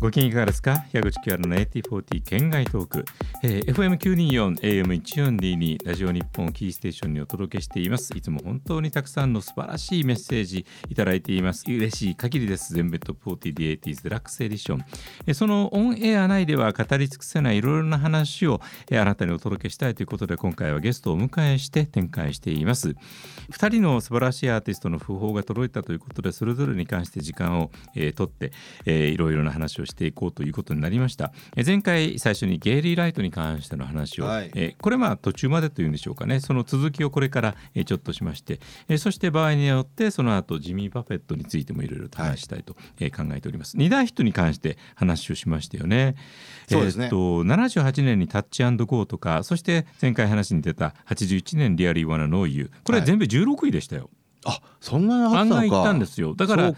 ご機嫌いかがですか？矢口清原の8040県外トーク、えー、FM924 AM1422 ラジオ日本キーステーションにお届けしています。いつも本当にたくさんの素晴らしいメッセージいただいています。嬉しい限りです。全ベッド40 the 80s デラックスエディション、えー、そのオンエア内では語り尽くせないいろいろな話を、えー、あなたにお届けしたいということで今回はゲストをお迎えして展開しています。2人の素晴らしいアーティストの訃報が届いたということでそれぞれに関して時間を、えー、取って、えー、いろいろな話をしていこうということになりました。え前回最初にゲイリー・ライトに関しての話を、はい、えこれまあ途中までというんでしょうかねその続きをこれから、えちょっとしまして、えそして場合によってその後ジミー・バフェットについてもいろいろと話したいと、え考えております。二大ヒットに関して話をしましたよね。そうですね。えっと78年に Touch and Gone とかそして前回話に出た81年 Really Wanna Know You これ全部16位でしたよ。はいあそんな案外行ったんですよ。だから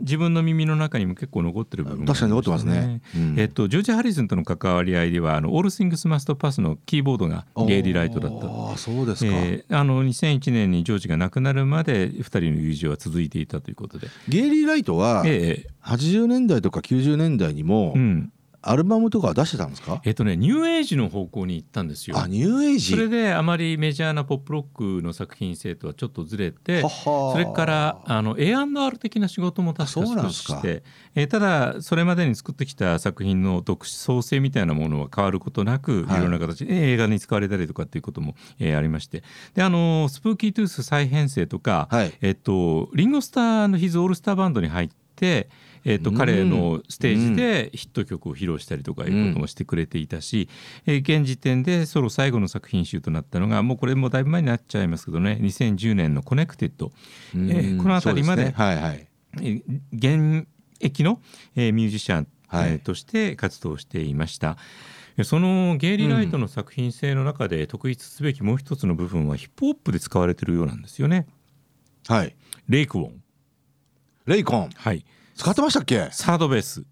自分の耳の中にも結構残ってる部分、ね、確かに残ってますね、うん、えっとジョージ・ハリスンとの関わり合いではあのオール・スイングス・マスト・パスのキーボードがゲイリー・ライトだった。あそうですか、えー、あの2001年にジョージが亡くなるまで2人の友情は続いていたということで。ゲイリー・ライトは、ええ、80年代とか90年代にも、うん、アルバムとか出してたんですか？えっとねニューエイジの方向に行ったんですよ。あニューエイジ。それであまりメジャーなポップロックの作品性とはちょっとずれてそれからあの A&R 的な仕事も確か少ししてえー、ただそれまでに作ってきた作品の独創性みたいなものは変わることなく、はい、いろんな形で映画に使われたりとかっていうことも、えー、ありまして。であのスプーキートゥース再編成とか、はい、えっとリンゴスターの His All-Starr Band に入ってえーと、彼のステージでヒット曲を披露したりとかいうこともしてくれていたし、うん、えー、現時点でソロ最後の作品集となったのがもうこれもだいぶ前になっちゃいますけどね2010年の「 Connected」えー、この辺りまで、ねはいはい、現役の、えー、ミュージシャン、はい、えー、として活動していました。そのゲイリー・ライトの作品性の中で特筆すべきもう一つの部分はヒップホップで使われているようなんですよね。はい。レイクウォン。レイコン。はい。使ってましたっけ？サードベース。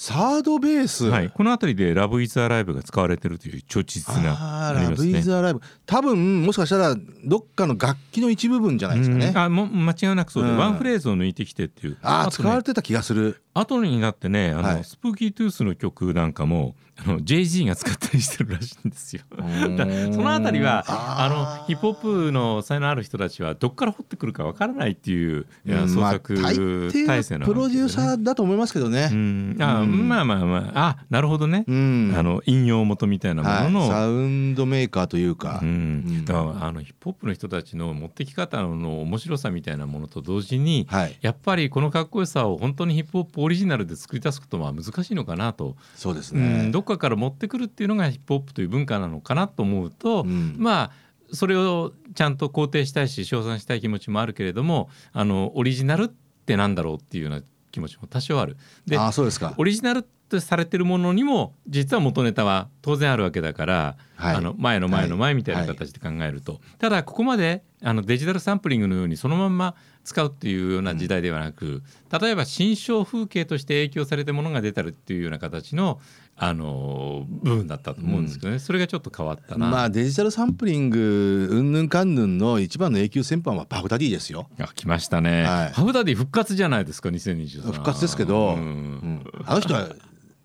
サードベース、はい、この辺りで「ラブ・イズ・アライブ」が使われてるという超実なあ、ね、ラブ・イズ・アライブ多分もしかしたらどっかの楽器の一部分じゃないですかね、あも間違いなくそうで、うん、ワンフレーズを抜いてきてっていう。ああ、ね、使われてた気がする後になってねあの、はい、スプーキートゥースの曲なんかもあの JG が使ったりしてるらしいんですよ。そのあたりはあのヒップホップの才能ある人たちはどっから掘ってくるかわからないっていう創作体制の、プロデューサーだと思いますけどね。うん、あ、うん、まあまあまあ。あなるほどね、うん、あの引用元みたいなものの、はい、サウンドメーカーというか、うん、だからあのヒップホップの人たちの持ってき方の面白さみたいなものと同時に、はい、やっぱりこのかっこよさを本当にヒップホップオリジナルで作り出すことは難しいのかなと。そうですね、うん、どっかから持ってくるっていうのがヒップホップという文化なのかなと思うと、うん、まあそれをちゃんと肯定したいし称賛したい気持ちもあるけれどもあのオリジナルってなんだろうっていうような気持ちも多少ある。であそうですかオリジナルとされてるものにも実は元ネタは当然あるわけだから、はい、あの前の前の前みたいな形で考えると、はいはい、ただここまであのデジタルサンプリングのようにそのまんま使うっていうような時代ではなく、うん、例えば新象風景として影響されたものが出たるっていうような形のあの部分だったと思うんですけどね、うん、それがちょっと変わったな。まあデジタルサンプリングうんぬんかんぬんの一番の永久戦犯はパフダディですよ。いや来ましたね、はい、パフダディ復活じゃないですか2023復活ですけど、うん、あの人は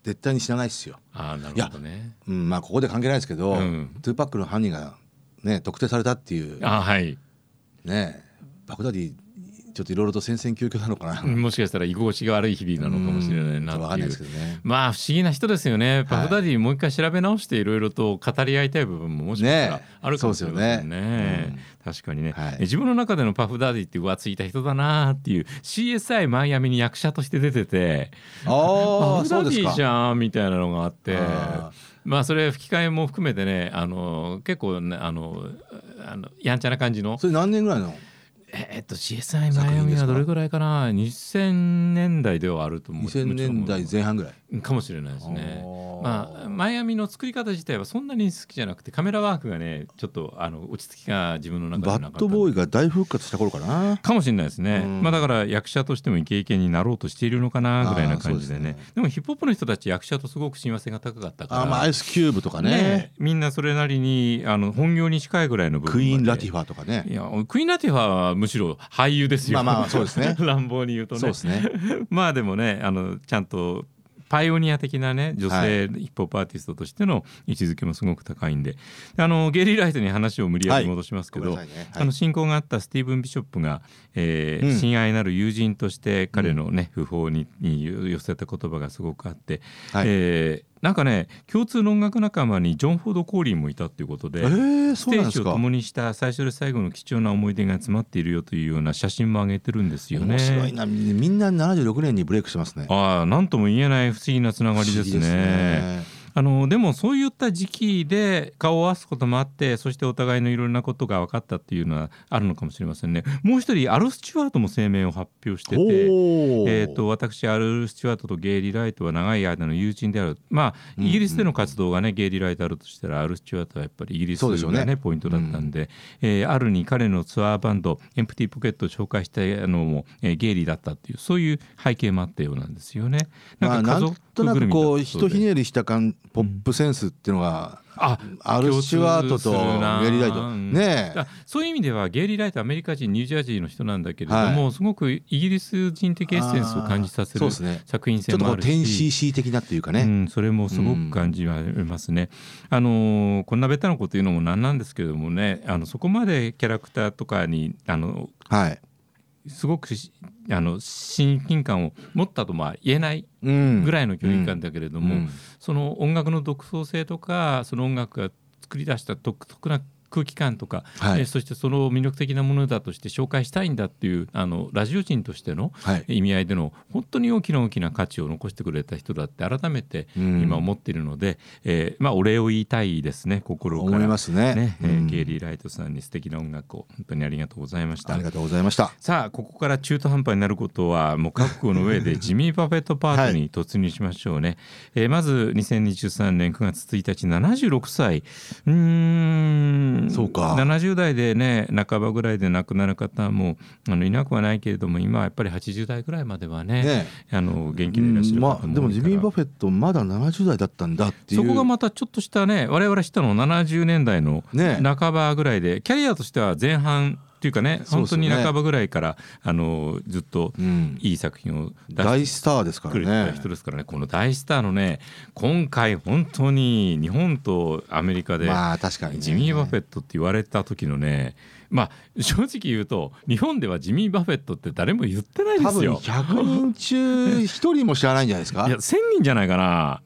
絶対に知らないですよ。あなるほどね。うん、まあここで関係ないですけど、うん、トゥーパックの犯人がね特定されたっていう。あはいねパフダディちょっといろいろと戦々恐々なのかな。もしかしたら居心地が悪い日々なのかもしれないなっていう、ね、まあ不思議な人ですよね、パフダディもう一回調べ直していろいろと語り合いたい部分ももしかしたらあるかもしれませんね。ねうん、確かにね、はい、自分の中でのパフダディって浮ついた人だなっていう CSI マイアミに役者として出ててあパフダディじゃんみたいなのがあって。まあそれ吹き替えも含めてねあの結構ねあのあのやんちゃな感じの。それ何年ぐらいの？えっと CSI マイアミはどれぐらいかな？2000年代ではあると思う。2000年代前半ぐらい。かもしれないですね。まあマイアミの作り方自体はそんなに好きじゃなくてカメラワークがねちょっとあの落ち着きが自分の中でバッドボーイが大復活した頃かな。かもしれないですね、まあだから役者としてもイケイケになろうとしているのかなぐらいな感じでね。でね。でもヒップホップの人たち役者とすごく親和性が高かったからあ、まあ、アイスキューブとかね、ね、みんなそれなりにあの本業に近いぐらいの部分クイーン・ラティファとかね。いやクイーン・ラティファはむしろ俳優ですよ。まあまあそうですね。乱暴に言うとね。そうですね。まあでもねあのちゃんとパイオニア的なね女性ヒップホップアーティストとしての位置づけもすごく高いんで。あのゲイリー・ライトに話を無理やり戻しますけど、はい。ね。はい、あの親交があったスティーブン・ビショップが、えー、うん、親愛なる友人として彼のね、訃報にに寄せた言葉がすごくあって、はい、えーなんかね共通の音楽仲間にジョン・フォード・コーリーもいたっていうことで、えー、ステージを共にした最初で最後の貴重な思い出が詰まっているよというような写真も上げてるんですよね。面白いなみんな76年にブレイクしてますね。ああなんとも言えない不思議なつながりですね。あのでもそういった時期で顔を合わすこともあってそしてお互いのいろんなことが分かったっていうのはあるのかもしれませんね。もう一人アル・スチュワートも声明を発表してて、えーと、私アル・スチュワートとゲイリー・ライトは長い間の友人である。まあイギリスでの活動がね、ゲイリー・ライトあるとしたらアル・スチュワートはやっぱりイギリスがね、ね、ポイントだったんで、うん、えー、あるに彼のツアーバンドエンプティポケットを紹介したのも、えー、ゲイリーだったっていうそういう背景もあったようなんですよね。なんかそこはかとなくこうひとひねりした感ポップセンスっていうのが、あアル・スチュワートとゲイリー・ライト。ねそういう意味ではゲイリー・ライトアメリカ人ニュージャージーの人なんだけれども、はい、すごくイギリス人的エッセンスを感じさせる作品性もあるし、ね、ちょっと 10cc 的なっていうかね、うん、それもすごく感じますね、うん、あのこんなベタなこと言うのもなんなんですけれどもねあのそこまでキャラクターとかにあの、はいすごくあの親近感を持ったとまあ言えないぐらいの距離感だけれども、うん。うん、その音楽の独創性とかその音楽が作り出した独特な空気感とか、はい、えそしてその魅力的なものだとして紹介したいんだっていうあのラジオ人としての意味合いでの本当に大きな大きな価値を残してくれた人だって改めて今思っているので、うん、えー、まあ、お礼を言いたいですね心から。思いますね。ね、えー、ゲイリー・ライトさんに素敵な音楽を本当にありがとうございました。ありがとうございました。さあここから中途半端になることはもう覚悟の上でジミー・パフェットパートに突入しましょうね、はい、えー、まず2023年9月1日76歳。うんそうか。70代でね半ばぐらいで亡くなる方もあのいなくはないけれども今はやっぱり80代ぐらいまではね、ね、あの元気でいらっしゃるまあ、でもジミー・バフェットまだ70代だったんだっていう。そこがまたちょっとしたね我々知ったの70年代の半ばぐらいで、ね、キャリアとしては前半っていうかね本当に半ばぐらいから、あのずっといい作品を出して、大スターですからね人ですからねこの大スターのね今回本当に日本とアメリカで、まあ確かに、ね、ジミー・バフェットって言われた時のねまあ正直言うと日本ではジミー・バフェットって誰も言ってないですよ。多分100人中1人も知らないんじゃないですか？いや1000人じゃないかな。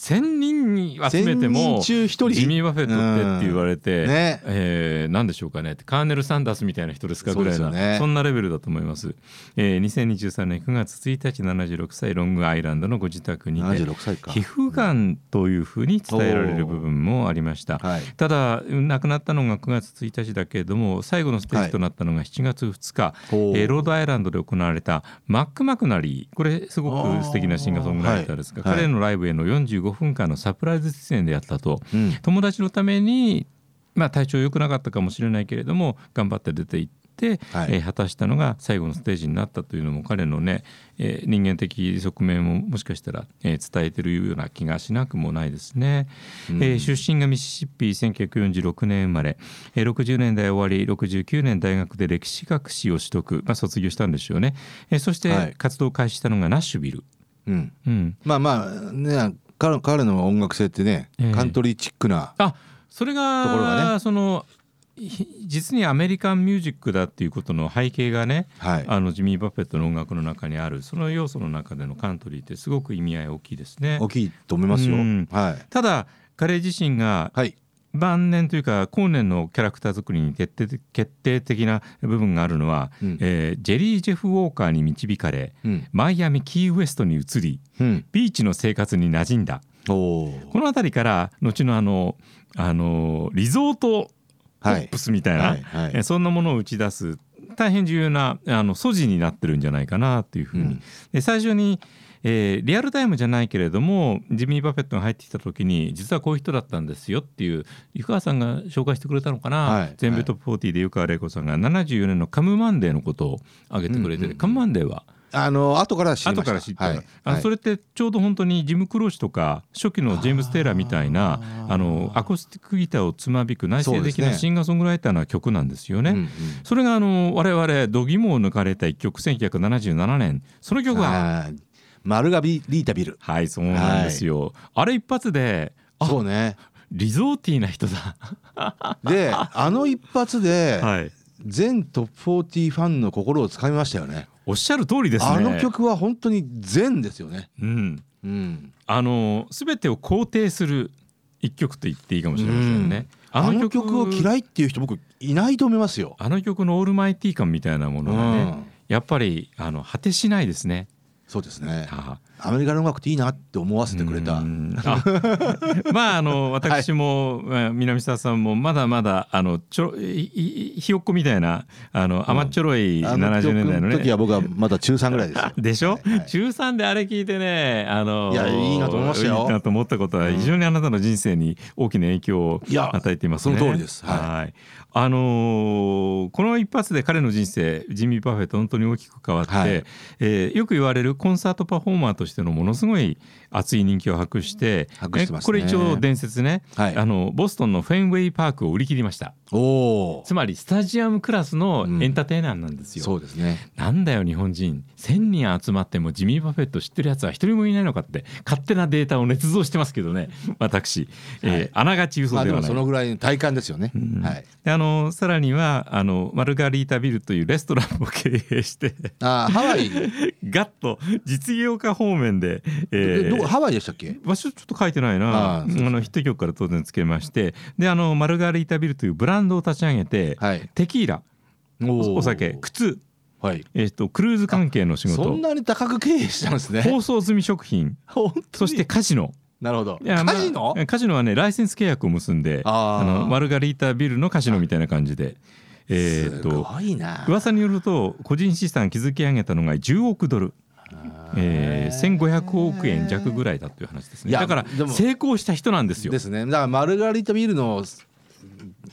1,000人に集めてもジミー・バフェットってって言われて、うん。ね。えー、何でしょうかね。カーネル・サンダースみたいな人ですかぐらいなそ,、ね、そんなレベルだと思います、えー、2023年9月1日76歳ロングアイランドのご自宅に、ね、皮膚がんというふうに伝えられる部分もありました、はい、ただ亡くなったのが9月1日だけれども最後のステージとなったのが7月2日、はい、えー、ロードアイランドで行われたマック・マクナリー。これすごく素敵なシンガーソングライターですが、はい、彼のライブへの45 5分間のサプライズ出演でやったと、うん、友達のためにまあ体調良くなかったかもしれないけれども頑張って出ていって、はい、えー、果たしたのが最後のステージになったというのも彼のね、えー、人間的側面をもしかしたら、えー、伝えてるような気がしなくもないですね、うん、えー、出身がミシシッピ1946年生まれ、えー、60年代終わり69年大学で歴史学士を取得、まあ、卒業したんでしょうね、えー、そして活動を開始したのがナッシュビル、うん。うん、まあまあね彼彼の音楽性ってね、えー、カントリーチックなあそれがところがね。その実にアメリカンミュージックだっていうことの背景がね、はい、あのジミー・バフェットの音楽の中にあるその要素の中でのカントリーってすごく意味合い大きいですね。大きいと思いますよ。はい、ただ彼自身が、はい、晩年というか後年のキャラクター作りに決定決定的な部分があるのは、うん、えー、ジェリー・ジェフ・ウォーカーに導かれ、うん、マイアミ・キーウエストに移り、うん、ビーチの生活に馴染んだ。この辺りから後のあのあのリゾートポップスみたいな、はいはい。はい、そんなものを打ち出す大変重要なあの素地になってるんじゃないかなというふうに、で最初にえー、リアルタイムじゃないけれどもジミー・バフェットが入ってきた時に実はこういう人だったんですよっていう湯川さんが紹介してくれたのかな、はい、全米トップ40で湯川れい子さんが。74年の Come Monday のことを挙げてくれて、うんうん、 Come Monday は？あの後から知後から知った、はい、あそれってちょうど本当にジム・クローシとか初期のジェームス・テイラーみたいなあのアコースティックギターをつまびく内省的なシンガーソングライターな曲なんですよね。そ、ねうんうん、それがあの我々度肝を抜かれた一曲1977年。その曲はマルガビリータビル。はいそうなんですよ、はい、あれ一発でそうね。リゾーティーな人だ。であの一発で、はい、全トップ40ファンの心をつかみましたよね。おっしゃる通りですね。あの曲は本当に善ですよね。うん。うん、あの全てを肯定する一曲と言っていいかもしれませんね。あの曲を嫌いっていう人僕いないと思いますよ。あの曲のオールマイティー感みたいなものがね、うん、やっぱりあの果てしないですね。そうですね。はあアメリカの音楽っていいなって思わせてくれた。あまああの私も、はい、南沢さんもまだまだあのちょひよっこみたいなあの甘っちょろい70年代のね。時は僕はまだ中3ぐらいです でしょ、はいはい、中3であれ聞いてねあのいやいいなと思いましたよ。いいなと思ったことは非常にあなたの人生に大きな影響を与えていますね。その通りです。はい。あのー、この一発で彼の人生ジミー・バフェット本当に大きく変わって、はい、えー、よく言われるコンサートパフォーマーとしてのものすごい熱い人気を博して、ね、これ一応伝説ね、はい、あのボストンのフェンウェイパークを売り切りました。おつまりスタジアムクラスのエンターテイナーなんですよ、うん、そうですね。なんだよ日本人1,000人集まってもジミー・バフェット知ってるやつは一人もいないのかって勝手なデータを捏造してますけどね。私、えー、はい、あながち嘘ではない、まあ、そのぐらいの体感ですよね、うん、はい、あのさらにはあのマルガリータビルというレストランも経営してあハワイ？ガッと実業家方面で、えー、どこハワイでしたっけ？場所ちょっと書いてないな。あのヒット曲から当然つけまして。であのマルガリータビルというブランドを立ち上げて、はい、テキーラ。お酒靴はい、えっ、ー、とクルーズ関係の仕事。そんなに高く経営したんですね。包装済み食品。そしてカジノ。なるほど。いや、カジノ、カジノはね、ライセンス契約を結んで、あのマルガリータビルのカジノみたいな感じで。えー、と噂によると個人資産築き上げたのが10億ドル。えー、1500億円弱ぐらいだという話ですね。だから成功した人なんですよ。ですね。だからマルガリータビルの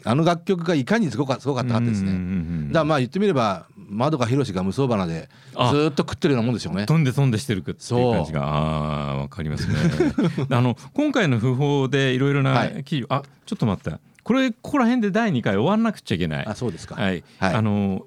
あの楽曲がいかにすごかすごかったかですね。だからまあ言ってみれば窓か広が無双花でずっと食ってるようなもんでしょうね。飛んで飛んでしてるっていう感じが。ああわかりますね。あの今回の訃報でいろいろな記事、はい、あちょっと待って。これここら辺で第2回終わんなくちゃいけない。あそうですか。はい、はい、あの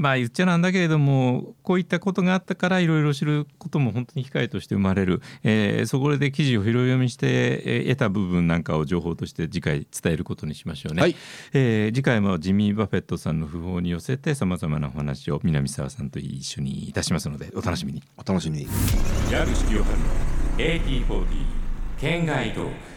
まあ言っちゃなんだけれどもこういったことがあったからいろいろ知ることも本当に機会として生まれる、えー、そこで記事を拾い読みして、えー、得た部分なんかを情報として次回伝えることにしましょうね、はい、えー、次回もジミー・バフェットさんの訃報に寄せてさまざまなお話を南沢さんと一緒にいたしますのでお楽しみに。お楽しみに。矢口清春の AT40 県外トーク